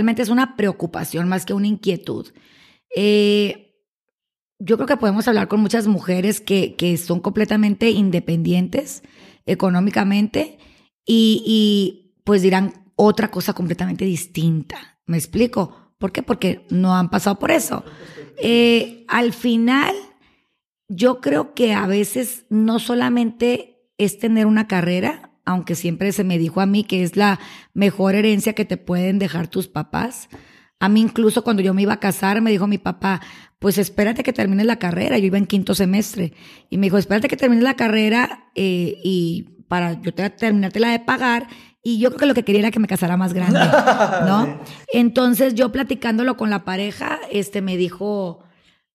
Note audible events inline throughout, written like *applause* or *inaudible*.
Realmente es una preocupación más que una inquietud. Eh, yo creo que podemos hablar con muchas mujeres que, que son completamente independientes económicamente y, y, pues dirán otra cosa completamente distinta. ¿Me explico? ¿Por qué? Porque no han pasado por eso. Eh, al final, yo creo que a veces no solamente es tener una carrera, aunque siempre se me dijo a mí que es la mejor herencia que te pueden dejar tus papás. A mí incluso cuando yo me iba a casar me dijo mi papá, pues espérate que termines la carrera. Yo iba en quinto semestre y me dijo, espérate que termines la carrera eh, y para yo te, terminarte la de pagar. Y yo creo que lo que quería era que me casara más grande, ¿no? *laughs* Entonces yo platicándolo con la pareja, este me dijo,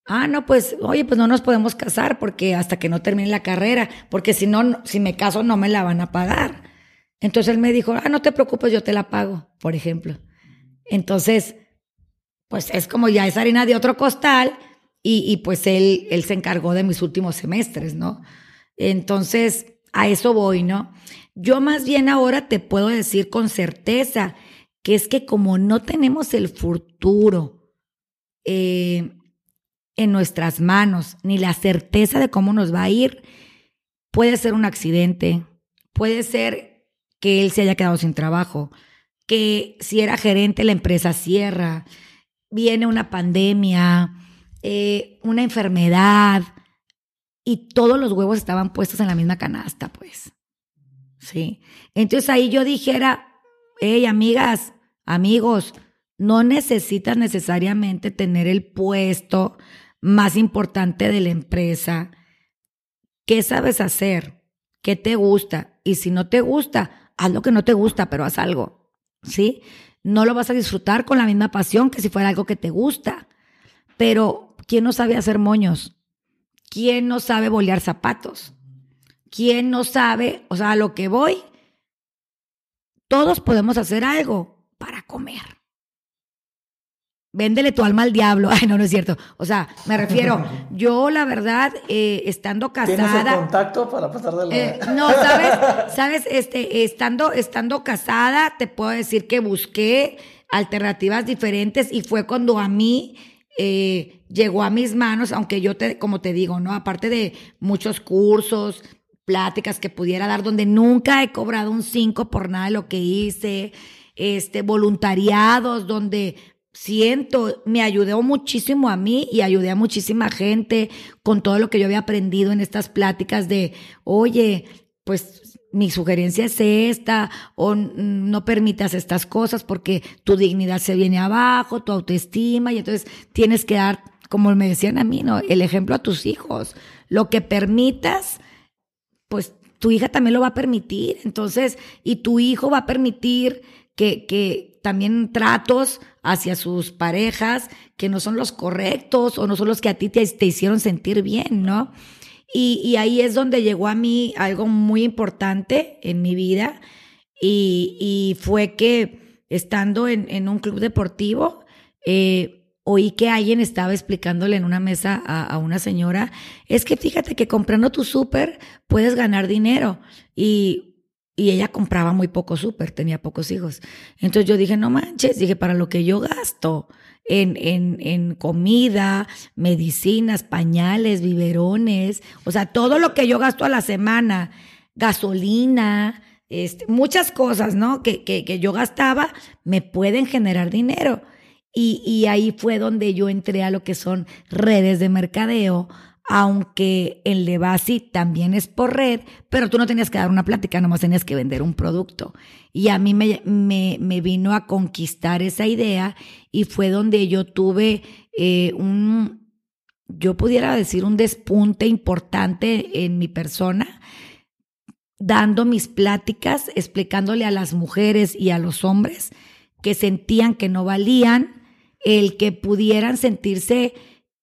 Ah, no, pues, oye, pues no nos podemos casar porque hasta que no termine la carrera, porque si no, si me caso no me la van a pagar. Entonces él me dijo, ah, no te preocupes, yo te la pago, por ejemplo. Entonces, pues es como ya es harina de otro costal y, y pues él, él se encargó de mis últimos semestres, ¿no? Entonces, a eso voy, ¿no? Yo más bien ahora te puedo decir con certeza que es que como no tenemos el futuro, eh, en nuestras manos, ni la certeza de cómo nos va a ir. Puede ser un accidente, puede ser que él se haya quedado sin trabajo, que si era gerente la empresa cierra, viene una pandemia, eh, una enfermedad, y todos los huevos estaban puestos en la misma canasta, pues. Sí. Entonces ahí yo dijera, hey, amigas, amigos, no necesitas necesariamente tener el puesto más importante de la empresa. ¿Qué sabes hacer? ¿Qué te gusta? Y si no te gusta, haz lo que no te gusta, pero haz algo. ¿Sí? No lo vas a disfrutar con la misma pasión que si fuera algo que te gusta. Pero, ¿quién no sabe hacer moños? ¿Quién no sabe bolear zapatos? ¿Quién no sabe? O sea, a lo que voy, todos podemos hacer algo para comer véndele tu alma al diablo. *laughs* Ay, no, no es cierto. O sea, me refiero, *laughs* yo la verdad, eh, estando casada. ¿Tienes el contacto para pasar de la... Eh, no, sabes, sabes, este, estando, estando casada, te puedo decir que busqué alternativas diferentes y fue cuando a mí eh, llegó a mis manos, aunque yo te, como te digo, ¿no? Aparte de muchos cursos, pláticas que pudiera dar, donde nunca he cobrado un 5 por nada de lo que hice, este, voluntariados, donde siento, me ayudó muchísimo a mí y ayudé a muchísima gente con todo lo que yo había aprendido en estas pláticas de, oye, pues mi sugerencia es esta, o no permitas estas cosas porque tu dignidad se viene abajo, tu autoestima, y entonces tienes que dar, como me decían a mí, ¿no? El ejemplo a tus hijos. Lo que permitas, pues tu hija también lo va a permitir. Entonces, y tu hijo va a permitir que, que también tratos hacia sus parejas que no son los correctos o no son los que a ti te, hicieron sentir bien, ¿no? Y, ahí es donde llegó a mí algo muy importante en mi vida y, fue que estando en, un club deportivo, eh, oí que alguien estaba explicándole en una mesa a, a, una señora, es que fíjate que comprando tu súper puedes ganar dinero. Y y ella compraba muy poco súper, tenía pocos hijos. Entonces yo dije, no manches, dije, para lo que yo gasto en, en, en comida, medicinas, pañales, biberones, o sea, todo lo que yo gasto a la semana, gasolina, este, muchas cosas, ¿no? Que, que, que yo gastaba me pueden generar dinero. Y, y ahí fue donde yo entré a lo que son redes de mercadeo, aunque el Levasi también es por red, pero tú no tenías que dar una plática, nomás tenías que vender un producto. Y a mí me, me, me vino a conquistar esa idea y fue donde yo tuve eh, un, yo pudiera decir, un despunte importante en mi persona, dando mis pláticas, explicándole a las mujeres y a los hombres que sentían que no valían, el que pudieran sentirse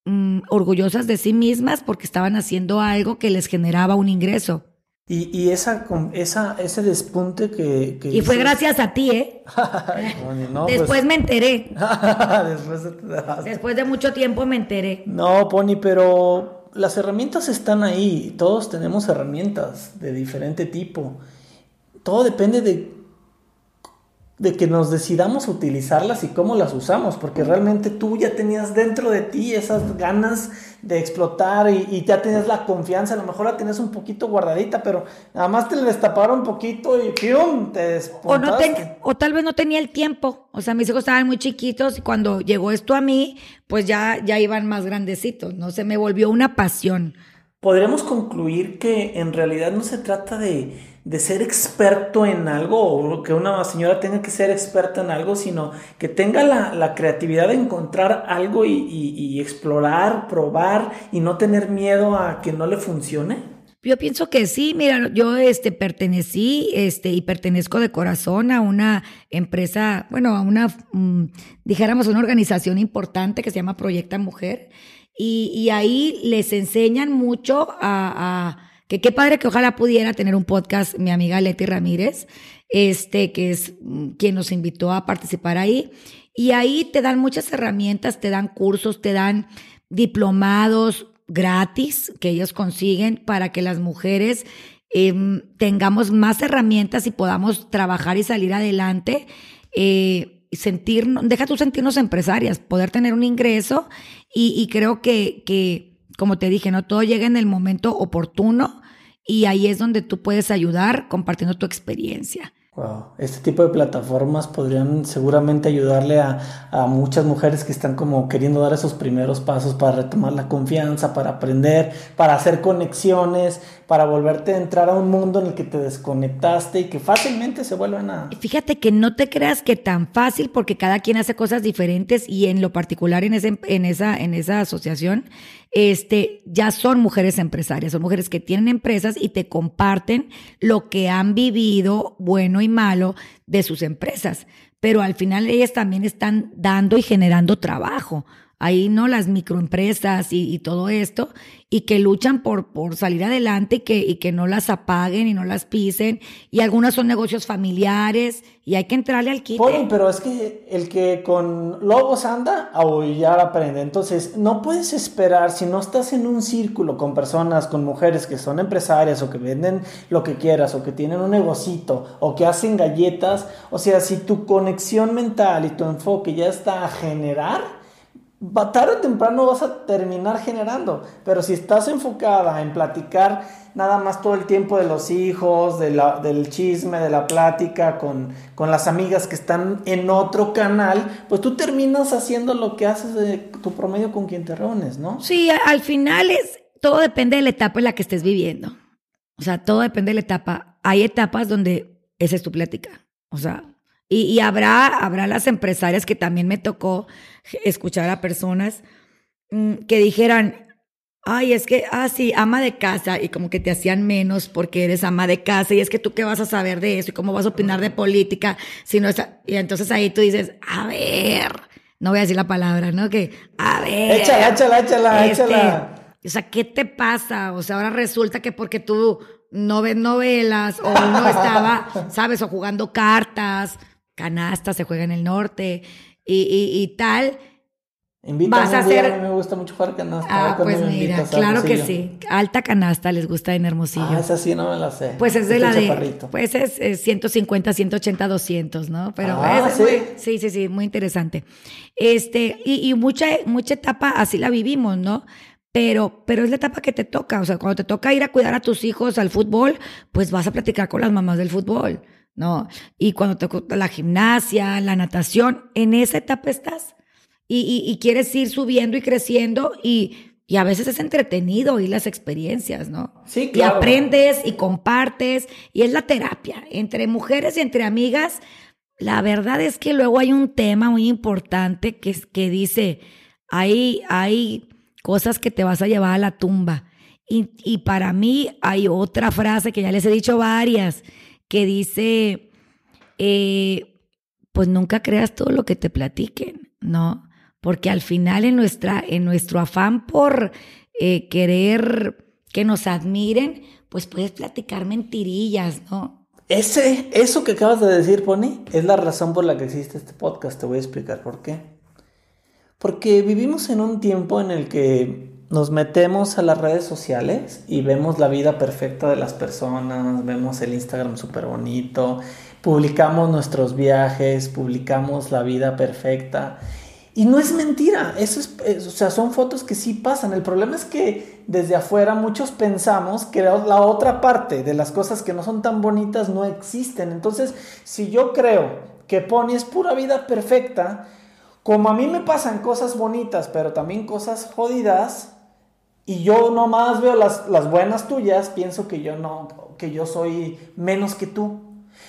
Mm, orgullosas de sí mismas porque estaban haciendo algo que les generaba un ingreso. Y, y esa, esa, ese despunte que... y fue gracias a ti, ¿eh? *laughs* Después pues me enteré. *laughs* Después, Después de mucho tiempo me enteré. No, Pony, pero las herramientas están ahí. Todos tenemos herramientas de diferente tipo. Todo depende de de que nos decidamos utilizarlas y cómo las usamos, porque realmente tú ya tenías dentro de ti esas ganas de explotar y, ya tenías la confianza, a lo mejor la tenías un poquito guardadita, pero nada más te destaparon un poquito y ¡pium! te o, no o tal vez no tenía el tiempo, o sea, mis hijos estaban muy chiquitos y cuando llegó esto a mí, pues ya, ya iban más grandecitos, ¿no? Se me volvió una pasión. Podremos concluir que en realidad no se trata de de ser experto en algo o que una señora tenga que ser experta en algo, sino que tenga la, creatividad de encontrar algo y, explorar, probar y no tener miedo a que no le funcione. Yo pienso que sí, mira, yo este pertenecí este y pertenezco de corazón a una empresa, bueno, a una mm, dijéramos una organización importante que se llama Proyecta Mujer y, ahí les enseñan mucho a que qué padre que ojalá pudiera tener un podcast mi amiga Leti Ramírez, este, que es mm, quien nos invitó a participar ahí. Y ahí te dan muchas herramientas, te dan cursos, te dan diplomados gratis que ellos consiguen para que las mujeres em, tengamos más herramientas y podamos trabajar y salir adelante. Eh, sentir, deja tú sentirnos empresarias, poder tener un ingreso y, creo que, como te dije, no todo llega en el momento oportuno y ahí es donde tú puedes ayudar compartiendo tu experiencia. Wow. Este tipo de plataformas podrían seguramente ayudarle a, a, muchas mujeres que están como queriendo dar esos primeros pasos para retomar la confianza, para aprender, para hacer conexiones, para volverte a entrar a un mundo en el que te desconectaste y que fácilmente se vuelven a... Fíjate que no te creas que tan fácil porque cada quien hace cosas diferentes y en lo particular en, ese, en, esa, en esa asociación este, ya son mujeres empresarias, son mujeres que tienen empresas y te comparten lo que han vivido, bueno y malo, de sus empresas. Pero al final ellas también están dando y generando trabajo. Ahí no las microempresas y, todo esto, y que luchan por, por salir adelante y que, y que no las apaguen y no las pisen, y algunas son negocios familiares, y hay que entrarle al quite. pero es que el que con lobos anda, aullar aprende, entonces no puedes esperar, si no estás en un círculo con personas, con mujeres que son empresarias o que venden lo que quieras, o que tienen un negocito, o que hacen galletas, o sea, si tu conexión mental y tu enfoque ya está a generar, tarde o temprano vas a terminar generando. Pero si estás enfocada en platicar nada más todo el tiempo de los hijos, del chisme, de la plática con, con, las amigas que están en otro canal, pues tú terminas haciendo lo que haces de tu promedio con quien te reúnes, ¿no? Sí, al final es, todo depende de la etapa en la que estés viviendo. O sea, todo depende de la etapa. Hay etapas donde esa es tu plática. O sea, y, habrá, habrá las empresarias que también me tocó escuchar a personas mm, que dijeran, ay, es que, ah, sí, ama de casa, y como que te hacían menos porque eres ama de casa, y es que tú qué vas a saber de eso, y cómo vas a opinar de política, si no y entonces ahí tú dices, a ver, no voy a decir la palabra, ¿no? Que, a ver. Échala, échala, échala, este, échala. O sea, ¿qué te pasa? O sea, ahora resulta que porque tú no ves novelas, o uno estaba, *laughs* ¿sabes? O jugando cartas, canasta, se juega en el norte y, y, tal. Invítame vas a hacer. A mí me gusta mucho jugar canasta. Ah, pues mira, claro que sí. Alta canasta les gusta en Hermosillo. Ah, esa sí no me la sé. Pues es de la de. Pues es, 150, 180, 200, ¿no? Pero ah, ¿sí? sí, sí, sí, muy interesante. Este, y, y mucha, mucha etapa así la vivimos, ¿no? pero, pero es la etapa que te toca. O sea, cuando te toca ir a cuidar a tus hijos al fútbol, pues vas a platicar con las mamás del fútbol, ¿no? Y cuando te toca la gimnasia, la natación, en esa etapa estás. Y, y, quieres ir subiendo y creciendo y, y a veces es entretenido oír las experiencias, ¿no? Sí, claro. Y aprendes y compartes y es la terapia. Entre mujeres y entre amigas, la verdad es que luego hay un tema muy importante que, que dice, hay, hay cosas que te vas a llevar a la tumba. Y, para mí hay otra frase que ya les he dicho varias, que dice, eh, pues nunca creas todo lo que te platiquen, ¿no? Porque al final en, nuestra, en nuestro afán por eh, querer que nos admiren, pues puedes platicar mentirillas, ¿no? Ese, eso que acabas de decir, Pony, es la razón por la que existe este podcast. Te voy a explicar por qué. Porque vivimos en un tiempo en el que nos metemos a las redes sociales y vemos la vida perfecta de las personas, vemos el Instagram súper bonito, publicamos nuestros viajes, publicamos la vida perfecta. Y no es mentira, eso es, o sea, son fotos que sí pasan. El problema es que desde afuera muchos pensamos que la otra parte de las cosas que no son tan bonitas no existen. Entonces, si yo creo que Pony es pura vida perfecta, como a mí me pasan cosas bonitas, pero también cosas jodidas, y yo nomás veo las, las buenas tuyas, pienso que yo no, que yo soy menos que tú.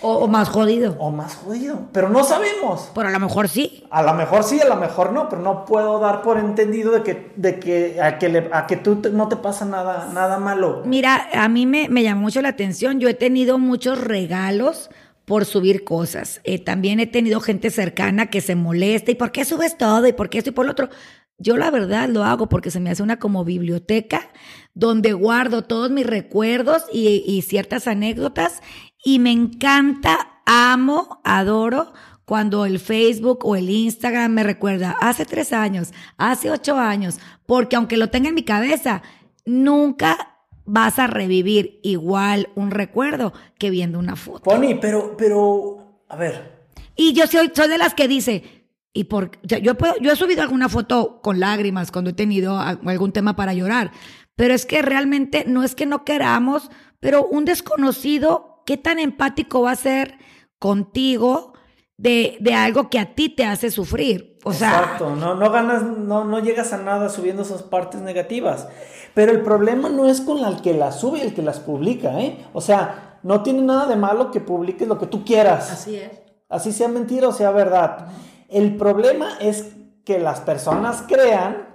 O, más jodido. O más jodido. Pero no sabemos. Pero a lo mejor sí. A lo mejor sí, a lo mejor no. Pero no puedo dar por entendido de que, de que, a, que a que tú no te pasa nada, nada malo. Mira, a mí me, me llamó mucho la atención. Yo he tenido muchos regalos por subir cosas. Eh, también he tenido gente cercana que se molesta y por qué subes todo y por qué esto y por lo otro. Yo la verdad lo hago porque se me hace una como biblioteca donde guardo todos mis recuerdos y, y ciertas anécdotas y me encanta, amo, adoro cuando el Facebook o el Instagram me recuerda hace tres años, hace ocho años, porque aunque lo tenga en mi cabeza, nunca vas a revivir igual un recuerdo que viendo una foto. Pony, pero, pero, a ver. Y yo soy, soy de las que dice, y por, yo, puedo, yo he subido alguna foto con lágrimas cuando he tenido algún tema para llorar, pero es que realmente no es que no queramos, pero un desconocido, ¿qué tan empático va a ser contigo de, de algo que a ti te hace sufrir? O sea, Exacto, no, no ganas, no, no llegas a nada subiendo esas partes negativas. Pero el problema no es con el que las sube y el que las publica, ¿eh? O sea, no tiene nada de malo que publiques lo que tú quieras. Así es. Así sea mentira o sea verdad. El problema es que las personas crean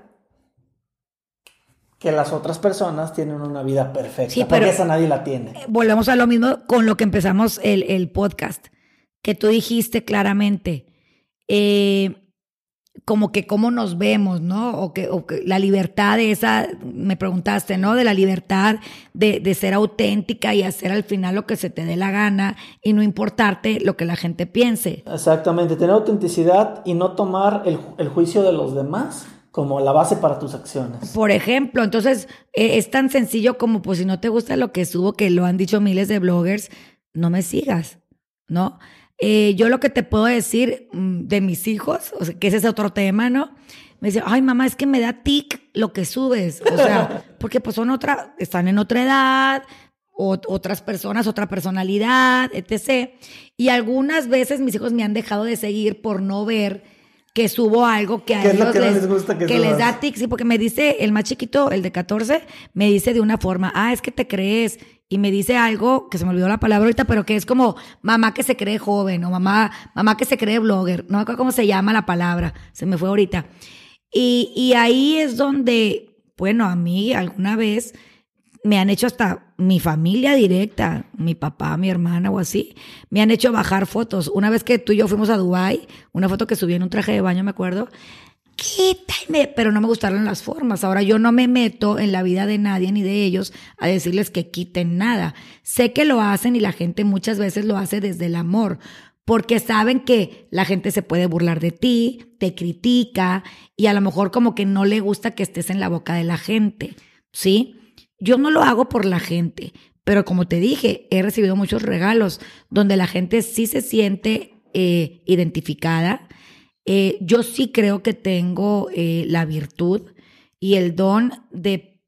que las otras personas tienen una vida perfecta. Sí, pero porque esa nadie la tiene. Eh, volvemos a lo mismo con lo que empezamos el, el podcast, que tú dijiste claramente. Eh, como que cómo nos vemos, ¿no? O que, la libertad de esa, me preguntaste, ¿no? De la libertad de, de, ser auténtica y hacer al final lo que se te dé la gana y no importarte lo que la gente piense. Exactamente, tener autenticidad y no tomar el, el juicio de los demás como la base para tus acciones. Por ejemplo, entonces e, es tan sencillo como, pues si no te gusta lo que subo, que lo han dicho miles de bloggers, no me sigas, ¿no? Eh, yo lo que te puedo decir mm, de mis hijos, o sea, que ese es otro tema, ¿no? Me dice, ay mamá, es que me da tic lo que subes. O sea, *laughs* porque pues son otra, están en otra edad, otras personas, otra personalidad, etc. Y algunas veces mis hijos me han dejado de seguir por no ver que subo algo que a ellos les, gusta que, que les da tic, sí, porque me dice el más chiquito, el de 14, me dice de una forma, ah, es que te crees y me dice algo que se me olvidó la palabra ahorita, pero que es como mamá que se cree joven o mamá, mamá que se cree blogger. No me acuerdo cómo se llama la palabra, se me fue ahorita. Y, y ahí es donde, bueno, a mí alguna vez me han hecho hasta mi familia directa, mi papá, mi hermana o así, me han hecho bajar fotos. Una vez que tú y yo fuimos a Dubai, una foto que subí en un traje de baño, me acuerdo, quítame, pero no me gustaron las formas. Ahora yo no me meto en la vida de nadie ni de ellos a decirles que quiten nada. Sé que lo hacen y la gente muchas veces lo hace desde el amor, porque saben que la gente se puede burlar de ti, te critica y a lo mejor como que no le gusta que estés en la boca de la gente, ¿sí? Yo no lo hago por la gente, pero como te dije, he recibido muchos regalos donde la gente sí se siente eh, identificada, eh, yo sí creo que tengo eh, la virtud y el don de,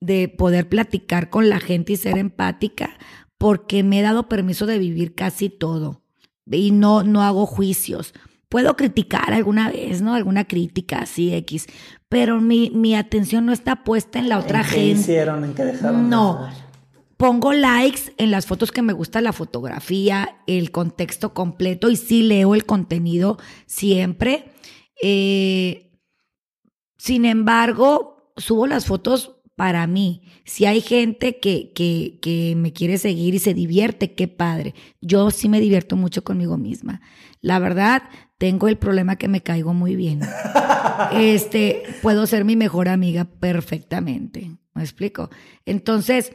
de poder platicar con la gente y ser empática, porque me he dado permiso de vivir casi todo y no, no hago juicios. Puedo criticar alguna vez, ¿no? Alguna crítica así, X. Pero mi, mi atención no está puesta en la otra ¿En qué gente. hicieron? ¿En qué dejaron? de No. Pongo likes en las fotos que me gusta la fotografía, el contexto completo y sí leo el contenido siempre. Eh, sin embargo, subo las fotos para mí. Si hay gente que, que, que me quiere seguir y se divierte, qué padre. Yo sí me divierto mucho conmigo misma. La verdad, tengo el problema que me caigo muy bien. Este, puedo ser mi mejor amiga perfectamente. ¿Me explico? Entonces,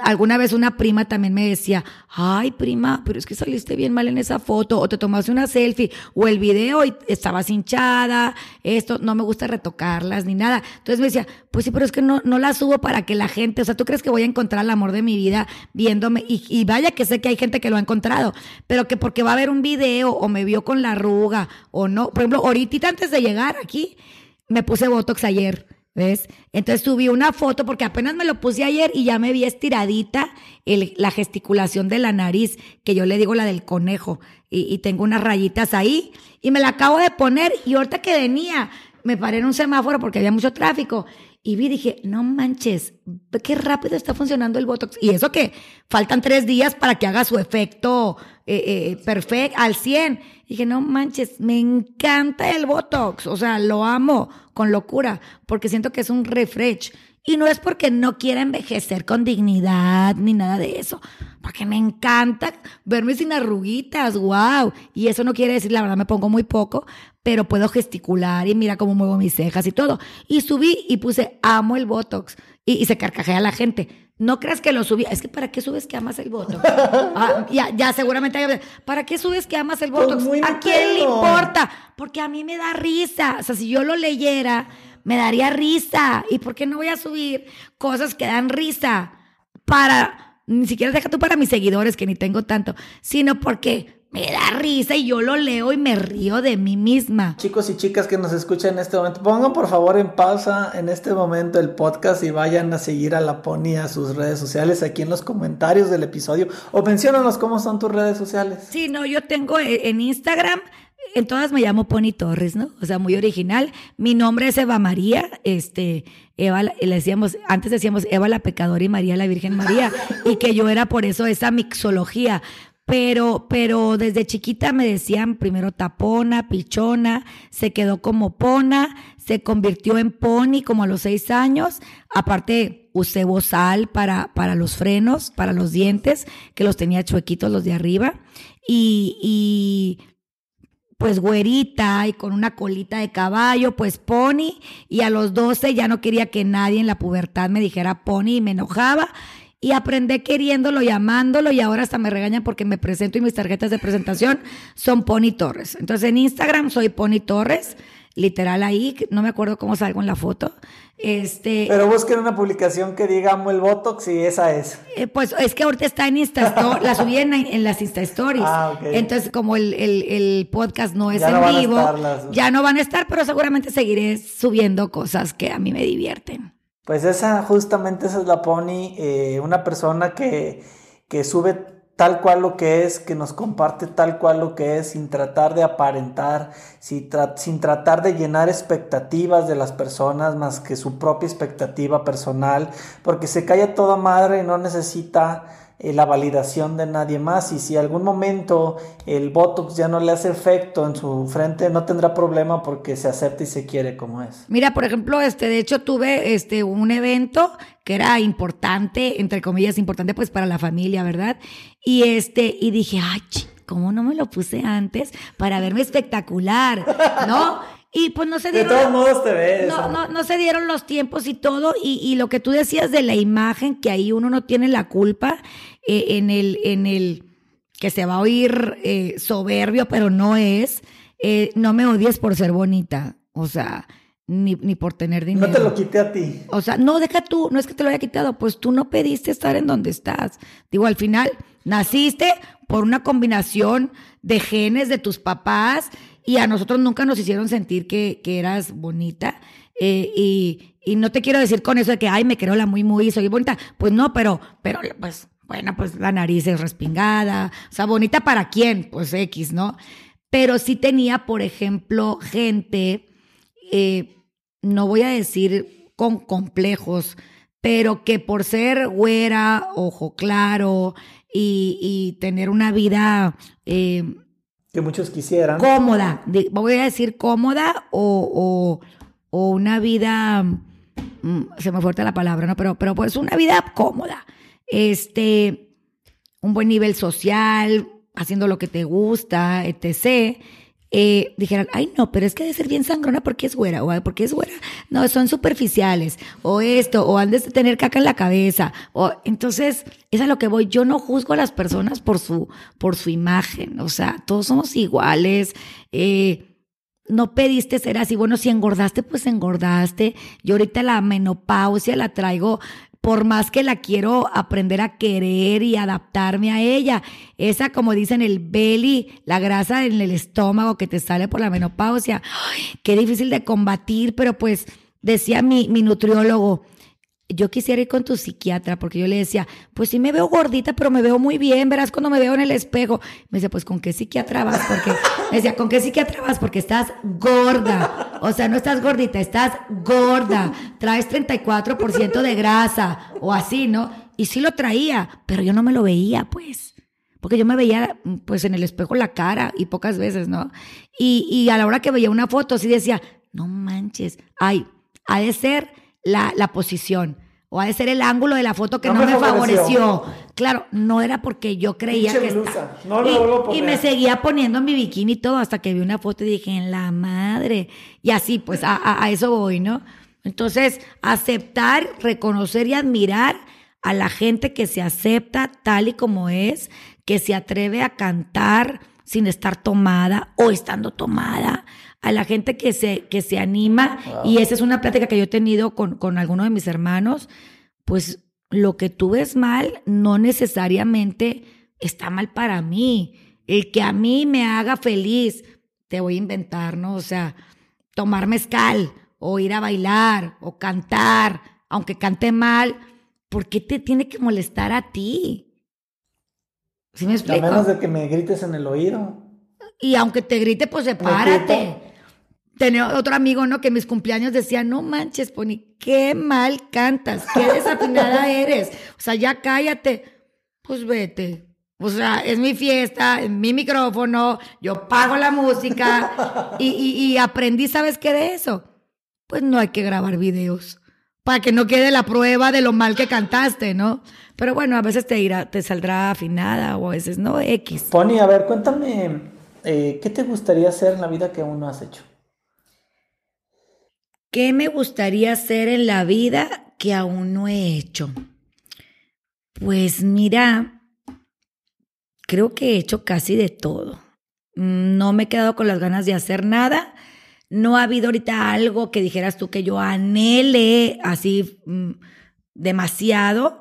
alguna vez una prima también me decía, ay prima, pero es que saliste bien mal en esa foto, o te tomaste una selfie, o el video y estabas hinchada, esto, no me gusta retocarlas ni nada. Entonces me decía, pues sí, pero es que no, no las subo para que la gente, o sea, ¿tú crees que voy a encontrar el amor de mi vida viéndome? Y, y vaya que sé que hay gente que lo ha encontrado, pero que porque va a haber un video o me vio con la arruga o no. Por ejemplo, ahorita antes de llegar aquí, me puse Botox ayer. ¿Ves? Entonces subí una foto porque apenas me lo puse ayer y ya me vi estiradita el- la gesticulación de la nariz, que yo le digo la del conejo, y, y tengo unas rayitas ahí, y me la acabo de poner y ahorita que venía, me paré en un semáforo porque había mucho tráfico y vi, dije, no manches, qué rápido está funcionando el Botox. Y eso que faltan tres días para que haga su efecto eh, perfecto, al 100. Dije, no manches, me encanta el Botox. O sea, lo amo con locura, porque siento que es un refresh. Y no es porque no quiera envejecer con dignidad ni nada de eso, porque me encanta verme sin arruguitas, wow. Y eso no quiere decir, la verdad, me pongo muy poco, pero puedo gesticular y mira cómo muevo mis cejas y todo. Y subí y puse, amo el Botox. Y, y se carcajea la gente. No creas que lo subí. Es que ¿para qué subes que amas el Botox? *laughs* Ah, ya, ya seguramente. hay- ¿Para qué subes que amas el Pues Botox? muy ¿A quién le importa? Porque a mí me da risa. O sea, si yo lo leyera, me daría risa. ¿Y por qué no voy a subir cosas que dan risa? Para, ni siquiera deja tú para mis seguidores, que ni tengo tanto, sino porque me da risa y yo lo leo y me río de mí misma. Chicos y chicas que nos escuchan en este momento, pongan por favor en pausa en este momento el podcast y vayan a seguir a la Pony a sus redes sociales aquí en los comentarios del episodio o menciónanos cómo son tus redes sociales. Sí, no, yo tengo eh, en Instagram, en todas me llamo Pony Torres, ¿no? O sea, muy original. Mi nombre es Eva María, este, Eva, le decíamos, antes decíamos Eva la pecadora y María la Virgen María, y que yo era por eso esa mixología. Pero, pero desde chiquita me decían primero tapona, pichona, se quedó como pona, se convirtió en pony como a los seis años. Aparte, usé bozal para, para los frenos, para los dientes, que los tenía chuequitos los de arriba. Y, y pues güerita y con una colita de caballo, pues pony. Y a los 12 ya no quería que nadie en la pubertad me dijera pony y me enojaba. Y aprendí queriéndolo, llamándolo, y ahora hasta me regañan porque me presento y mis tarjetas de presentación son Pony Torres. Entonces en Instagram soy Pony Torres, literal ahí, no me acuerdo cómo salgo en la foto. Este, Pero busquen una publicación que diga amo el Botox y esa es. eh, pues es que ahorita está en Insta la subí en, en las Insta Stories. Ah, ok. Entonces, como el, el- el podcast no es Ya en no vivo, las- ya no van a estar, pero seguramente seguiré subiendo cosas que a mí me divierten. Pues esa, justamente esa es la Pony, eh, una persona que, que sube tal cual lo que es, que nos comparte tal cual lo que es, sin tratar de aparentar, sin, sin tratar de llenar expectativas de las personas más que su propia expectativa personal, porque se calla toda madre y no necesita eh, la validación de nadie más y si algún momento el Botox ya no le hace efecto en su frente, no tendrá problema porque se acepta y se quiere como es. Mira, por ejemplo, este, de hecho tuve este un evento que era importante, entre comillas, importante pues para la familia, ¿verdad? Y este, y dije, ay, ¿cómo no me lo puse antes para verme espectacular? ¿No? Y pues no se De dieron. todos modos te ves. No, no, no se dieron los tiempos y todo, y, y lo que tú decías de la imagen, que ahí uno no tiene la culpa eh, en, el, en el que se va a oír eh, soberbio, pero no es, eh, no me odies por ser bonita, o sea, ni, ni por tener dinero. No te lo quité a ti. O sea, no, deja tú, no es que te lo haya quitado, pues tú no pediste estar en donde estás. Digo, al final, naciste por una combinación de genes de tus papás y a nosotros nunca nos hicieron sentir que, que eras bonita. eh, y, y no te quiero decir con eso de que, ay, me quiero la muy, muy, soy bonita. Pues no, pero, pero, pues, bueno, pues la nariz es respingada. O sea, bonita para quién? Pues X, ¿no? Pero sí tenía, por ejemplo, gente, eh, no voy a decir con complejos, pero que por ser güera, ojo claro y, tener una vida... Eh, que muchos quisieran. Cómoda, voy a decir cómoda o, o, una vida, mm, se me fuerte la palabra, ¿no? Pero, pero pues una vida cómoda. Este, un buen nivel social, haciendo lo que te gusta, etc., eh, dijeran, ay no, pero es que debe ser bien sangrona porque es güera, o porque es güera. No, son superficiales, o esto, o andes de tener caca en la cabeza. O, entonces, es a lo que voy. Yo no juzgo a las personas por su, por su imagen. O sea, todos somos iguales. Eh, no pediste ser así. Bueno, si engordaste, pues engordaste. Yo ahorita la menopausia la traigo por más que la quiero aprender a querer y adaptarme a ella. Esa, como dicen, el belly, la grasa en el estómago que te sale por la menopausia, qué difícil de combatir, pero pues decía mi, mi nutriólogo, yo quisiera ir con tu psiquiatra porque yo le decía, pues sí me veo gordita, pero me veo muy bien, verás cuando me veo en el espejo. Me decía, pues ¿con qué psiquiatra vas? Porque me decía, ¿con qué psiquiatra vas? Porque estás gorda. O sea, no estás gordita, estás gorda. Traes 34% de grasa o así, ¿no? Y sí lo traía, pero yo no me lo veía, pues. Porque yo me veía, pues, en el espejo la cara y pocas veces, ¿no? Y, y a la hora que veía una foto, sí decía, no manches, ay, ha de ser la, la posición. O ha de ser el ángulo de la foto que no, me, favoreció. Claro, no era porque yo creía que. y, me seguía poniendo mi bikini y todo hasta que vi una foto y dije, en la madre. Y así, pues a, a eso voy, ¿no? Entonces, aceptar, reconocer y admirar a la gente que se acepta tal y como es, que se atreve a cantar sin estar tomada o estando tomada, a la gente que se, que se anima, y esa es una plática que yo he tenido con, con alguno de mis hermanos, pues lo que tú ves mal no necesariamente está mal para mí. El que a mí me haga feliz, te voy a inventar, ¿no? O sea, tomar mezcal, o ir a bailar, o cantar, aunque cante mal, ¿por qué te tiene que molestar a ti? ¿Sí me explico? A menos de que me grites en el oído. Y aunque te grite, pues sepárate tenía otro amigo, ¿no? Que en mis cumpleaños decía, no manches, Pony, qué mal cantas, qué desafinada *laughs* eres. O sea, ya cállate. Pues vete. O sea, es mi fiesta, es mi micrófono, yo pago la música *laughs* y, y, aprendí, ¿sabes qué de eso? Pues no hay que grabar videos para que no quede la prueba de lo mal que cantaste, ¿no? Pero bueno, a veces te irá, te saldrá afinada o a veces no, X. Pony, a ver, cuéntame, eh, ¿qué te gustaría hacer en la vida que aún no has hecho? ¿Qué me gustaría hacer en la vida que aún no he hecho? Pues mira, creo que he hecho casi de todo. No me he quedado con las ganas de hacer nada. No ha habido ahorita algo que dijeras tú que yo anhele así mm, demasiado,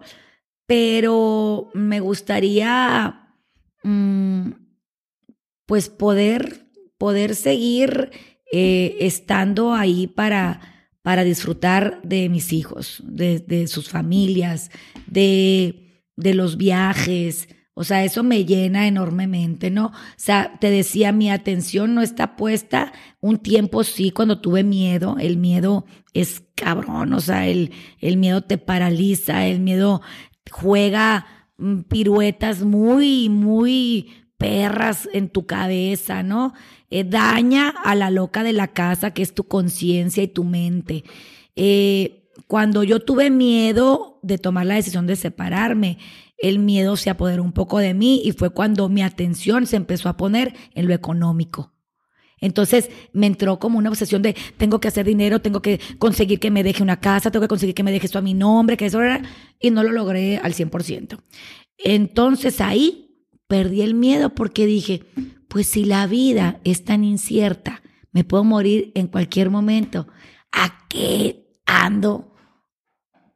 pero me gustaría mm, pues poder, poder seguir eh, estando ahí para, para disfrutar de mis hijos, de, sus familias, de, de los viajes. O sea, eso me llena enormemente, ¿no? O sea, te decía, mi atención no está puesta. Un tiempo sí, cuando tuve miedo, el miedo es cabrón, o sea, el, el miedo te paraliza, el miedo juega mm, piruetas muy, muy perras en tu cabeza, ¿no? Eh, daña a la loca de la casa, que es tu conciencia y tu mente. Eh, cuando yo tuve miedo de tomar la decisión de separarme, el miedo se apoderó un poco de mí y fue cuando mi atención se empezó a poner en lo económico. Entonces me entró como una obsesión de tengo que hacer dinero, tengo que conseguir que me deje una casa, tengo que conseguir que me deje esto a mi nombre, que eso era, y no lo logré al 100%. Entonces ahí perdí el miedo porque dije, pues si la vida es tan incierta, me puedo morir en cualquier momento, ¿a qué ando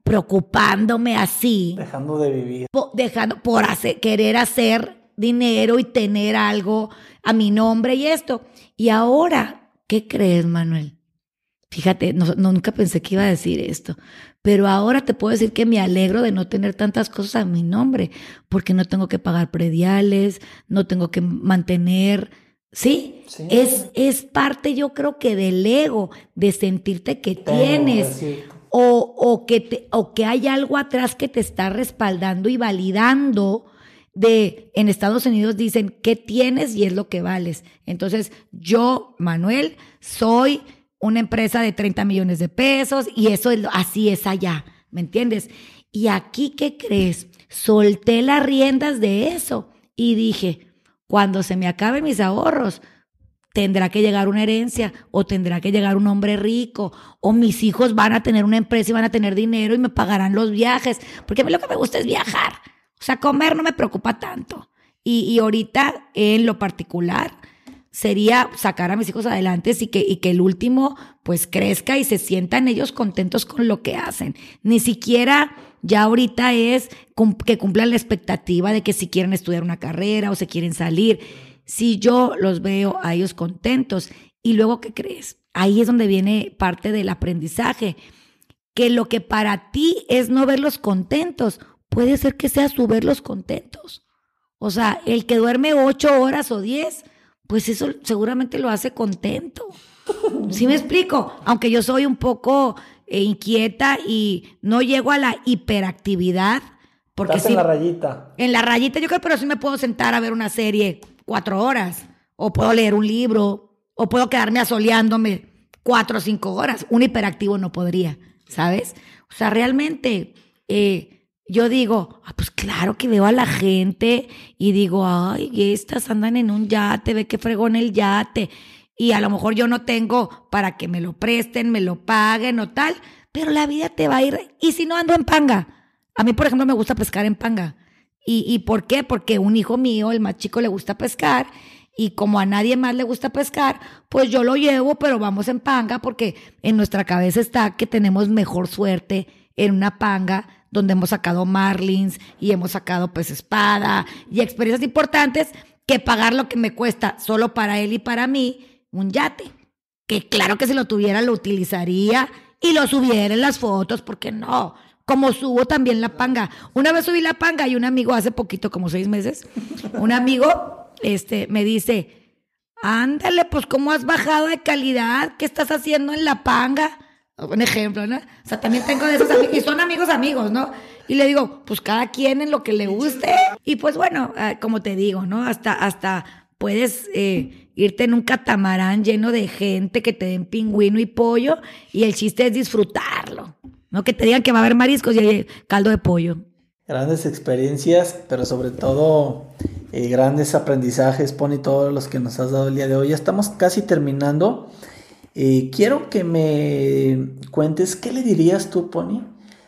preocupándome así? Dejando de vivir. dejando por querer hacer dinero y tener algo a mi nombre y esto. Y ahora, ¿qué crees, Manuel? Fíjate, nunca pensé que iba a decir esto, pero ahora te puedo decir que me alegro de no tener tantas cosas a mi nombre, porque no tengo que pagar prediales, no tengo que mantener, ¿sí? Es, es parte yo creo que del ego, de sentirte que tienes, o, o, que te, o que hay algo atrás que te está respaldando y validando de, en Estados Unidos dicen, ¿qué tienes y es lo que vales? Entonces, yo, Manuel, soy una empresa de 30 millones de pesos y eso es, así es allá, ¿me entiendes? Y aquí, ¿qué crees? Solté las riendas de eso y dije, cuando se me acaben mis ahorros, tendrá que llegar una herencia o tendrá que llegar un hombre rico o mis hijos van a tener una empresa y van a tener dinero y me pagarán los viajes, porque a mí lo que me gusta es viajar. O sea, comer no me preocupa tanto. Y, y ahorita, en lo particular, sería sacar a mis hijos adelante y que, y que el último pues crezca y se sientan ellos contentos con lo que hacen. Ni siquiera ya ahorita es que cumplan la expectativa de que si quieren estudiar una carrera o se quieren salir. Si yo los veo a ellos contentos y luego, ¿qué crees? Ahí es donde viene parte del aprendizaje, que lo que para ti es no verlos contentos, puede ser que sea su verlos contentos. O sea, el que duerme ocho horas o diez, pues eso seguramente lo hace contento. ¿Sí me explico? Aunque yo soy un poco eh, inquieta y no llego a la hiperactividad. Porque Estás en la rayita. En la rayita yo creo, pero sí me puedo sentar a ver una serie cuatro horas. O puedo leer un libro. O puedo quedarme asoleándome cuatro o cinco horas. Un hiperactivo no podría, ¿sabes? O sea, realmente... Eh, yo digo, ah, pues claro que veo a la gente y digo, ay, estas andan en un yate, ve que fregón el yate. Y a lo mejor yo no tengo para que me lo presten, me lo paguen o tal, pero la vida te va a ir. Y si no ando en panga. A mí, por ejemplo, me gusta pescar en panga. ¿Y, y por qué? Porque un hijo mío, el más chico, le gusta pescar. Y como a nadie más le gusta pescar, pues yo lo llevo, pero vamos en panga porque en nuestra cabeza está que tenemos mejor suerte en una panga donde hemos sacado marlins y hemos sacado pues espada y experiencias importantes que pagar lo que me cuesta solo para él y para mí un yate. Que claro que si lo tuviera lo utilizaría y lo subiera en las fotos, porque no, como subo también la panga. Una vez subí la panga y un amigo hace poquito, como seis meses, un amigo este, me dice, ándale, pues cómo has bajado de calidad, ¿qué estás haciendo en la panga? Un ejemplo, ¿no? O sea, también tengo de esos amigos, y son amigos amigos, ¿no? Y le digo, pues cada quien en lo que le guste. Y pues bueno, ah, como te digo, ¿no? Hasta, hasta puedes eh, irte en un catamarán lleno de gente que te den pingüino y pollo y el chiste es disfrutarlo, ¿no? Que te digan que va a haber mariscos y caldo de pollo. Grandes experiencias, pero sobre todo eh, grandes aprendizajes, Pony, todos los que nos has dado el día de hoy. Ya estamos casi terminando. Eh, quiero que me cuentes qué le dirías tú, Pony,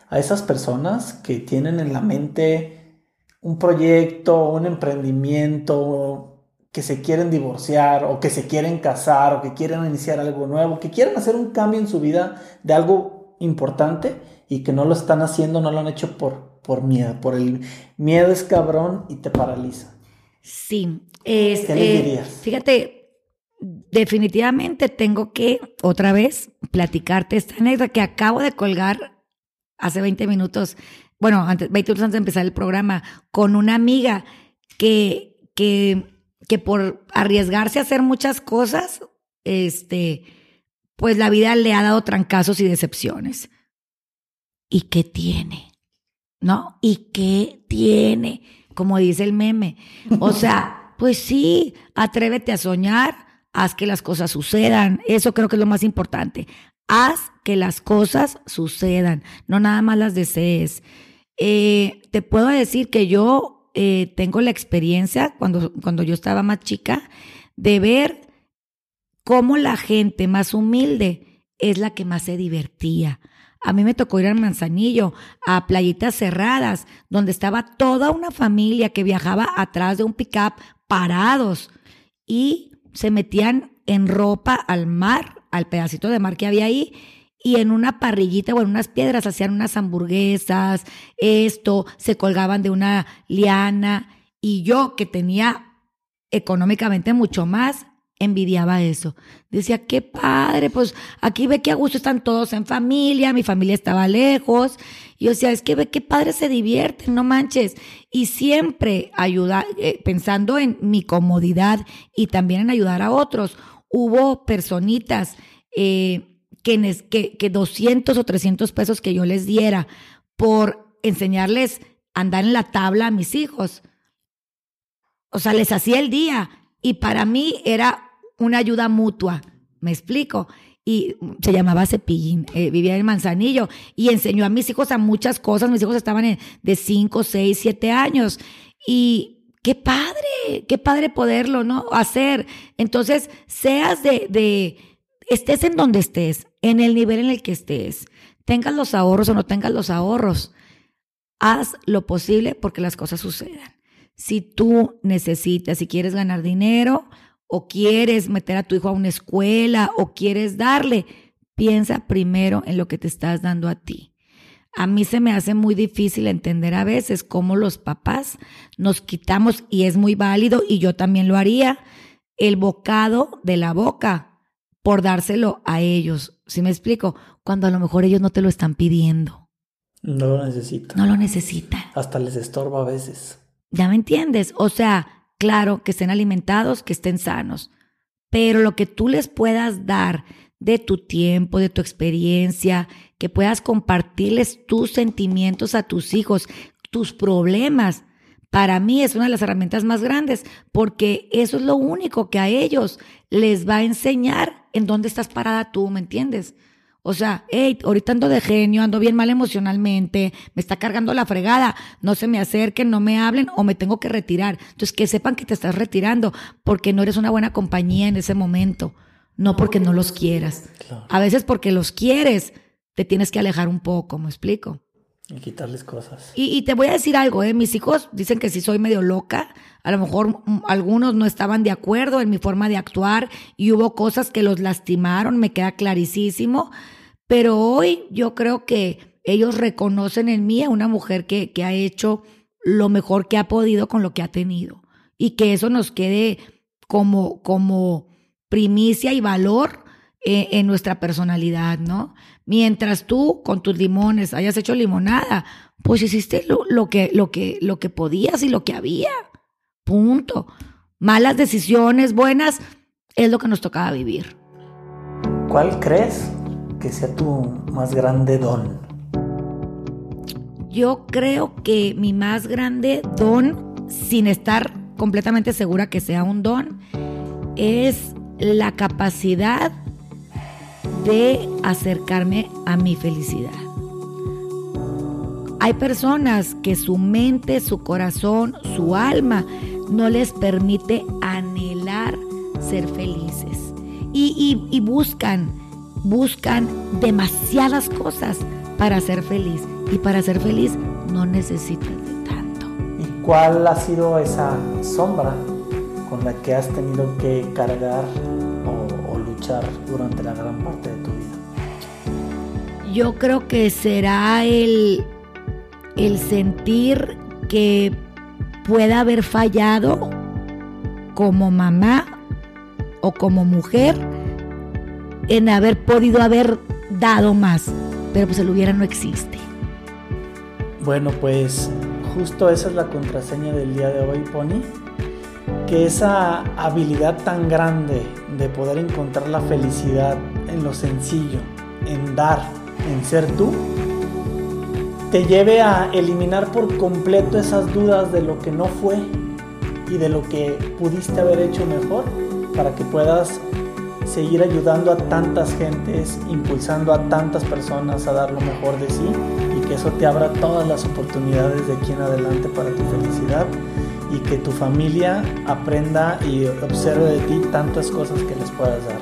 a esas personas que tienen en la mente un proyecto, un emprendimiento, que se quieren divorciar o que se quieren casar o que quieren iniciar algo nuevo, que quieren hacer un cambio en su vida de algo importante y que no lo están haciendo, no lo han hecho por, por miedo, por el miedo es cabrón y te paraliza. Sí, ¿qué le este, dirías? Fíjate, definitivamente tengo que otra vez platicarte esta anécdota que acabo de colgar hace 20 minutos, bueno, antes, 20 minutos antes de empezar el programa, con una amiga que, que, que por arriesgarse a hacer muchas cosas, este, pues la vida le ha dado trancazos y decepciones. ¿Y qué tiene? ¿No? ¿Y qué tiene? Como dice el meme. O *laughs* sea, pues sí, atrévete a soñar, haz que las cosas sucedan. Eso creo que es lo más importante. Haz que las cosas sucedan, no nada más las desees. Eh, te puedo decir que yo eh, tengo la experiencia, cuando, cuando yo estaba más chica, de ver cómo la gente más humilde es la que más se divertía. A mí me tocó ir al Manzanillo, a playitas cerradas, donde estaba toda una familia que viajaba atrás de un pickup parados y se metían en ropa al mar, al pedacito de mar que había ahí, y en una parrillita o en unas piedras hacían unas hamburguesas, esto, se colgaban de una liana, y yo que tenía económicamente mucho más, envidiaba eso. Decía, qué padre, pues aquí ve que a gusto están todos en familia, mi familia estaba lejos. Y yo decía, es que ve qué padre se divierten, no manches. Y siempre ayuda, eh, pensando en mi comodidad y también en ayudar a otros. Hubo personitas eh, que, que, que 200 o 300 pesos que yo les diera por enseñarles a andar en la tabla a mis hijos. O sea, les hacía el día. Y para mí era una ayuda mutua, ¿me explico? Y se llamaba Cepillín, eh, vivía en Manzanillo y enseñó a mis hijos a muchas cosas. Mis hijos estaban de 5, 6, 7 años. Y qué padre, qué padre poderlo, ¿no? Hacer. Entonces, seas de, de, estés en donde estés, en el nivel en el que estés, tengas los ahorros o no tengas los ahorros, haz lo posible porque las cosas sucedan. Si tú necesitas, si quieres ganar dinero, o quieres meter a tu hijo a una escuela o quieres darle, piensa primero en lo que te estás dando a ti. A mí se me hace muy difícil entender a veces cómo los papás nos quitamos, y es muy válido, y yo también lo haría, el bocado de la boca por dárselo a ellos. ¿Sí me explico? Cuando a lo mejor ellos no te lo están pidiendo. No lo necesitan. No lo necesitan. Hasta les estorba a veces. ¿Ya me entiendes? O sea, Claro, que estén alimentados, que estén sanos, pero lo que tú les puedas dar de tu tiempo, de tu experiencia, que puedas compartirles tus sentimientos a tus hijos, tus problemas, para mí es una de las herramientas más grandes, porque eso es lo único que a ellos les va a enseñar en dónde estás parada tú, ¿me entiendes? O sea, hey, ahorita ando de genio, ando bien mal emocionalmente, me está cargando la fregada, no se me acerquen, no me hablen o me tengo que retirar. Entonces, que sepan que te estás retirando porque no eres una buena compañía en ese momento, no porque no los quieras. A veces porque los quieres, te tienes que alejar un poco, ¿me explico? Y quitarles cosas. Y, te voy a decir algo, ¿eh? mis hijos dicen que sí soy medio loca. A lo mejor mm, algunos no estaban de acuerdo en mi forma de actuar y hubo cosas que los lastimaron, me queda clarísimo. Pero hoy yo creo que ellos reconocen en mí a una mujer que, que ha hecho lo mejor que ha podido con lo que ha tenido. Y que eso nos quede como, como primicia y valor eh, en nuestra personalidad, ¿no? Mientras tú con tus limones hayas hecho limonada, pues hiciste lo, que, lo, que, lo que podías y lo que había. Punto. Malas decisiones, buenas, es lo que nos tocaba vivir. ¿Cuál crees que sea tu más grande don? Yo creo que mi más grande don, sin estar completamente segura que sea un don, es la capacidad de acercarme a mi felicidad. Hay personas que su mente, su corazón, su alma no les permite anhelar ser felices y, buscan, buscan demasiadas cosas para ser feliz y para ser feliz no necesitas de tanto. ¿Y cuál ha sido esa sombra con la que has tenido que cargar durante la gran parte de tu vida? Yo creo que será el, el sentir que pueda haber fallado como mamá o como mujer en haber podido haber dado más, pero pues el hubiera no existe. Bueno, pues justo esa es la contraseña del día de hoy, Pony que esa habilidad tan grande de poder encontrar la felicidad en lo sencillo, en dar, en ser tú, te lleve a eliminar por completo esas dudas de lo que no fue y de lo que pudiste haber hecho mejor para que puedas seguir ayudando a tantas gentes, impulsando a tantas personas a dar lo mejor de sí y que eso te abra todas las oportunidades de aquí en adelante para tu felicidad y que tu familia aprenda y observe de ti tantas cosas que les puedas dar.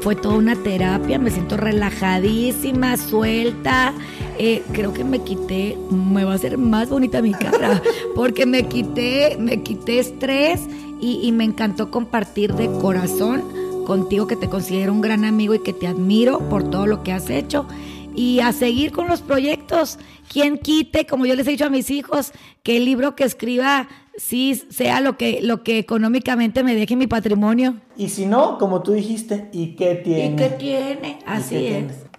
Fue toda una terapia, me siento relajadísima, suelta. Eh, creo que me quité, me va a hacer más bonita mi cara, *laughs* porque me quité, me quité estrés y, y me encantó compartir de corazón contigo que te considero un gran amigo y que te admiro por todo lo que has hecho y a seguir con los proyectos. Quien quite, como yo les he dicho a mis hijos, que el libro que escriba sí, sea lo que, lo que económicamente me deje mi patrimonio. Y si no, como tú dijiste, ¿y qué tiene? ¿Y qué tiene? Así qué es. tienes?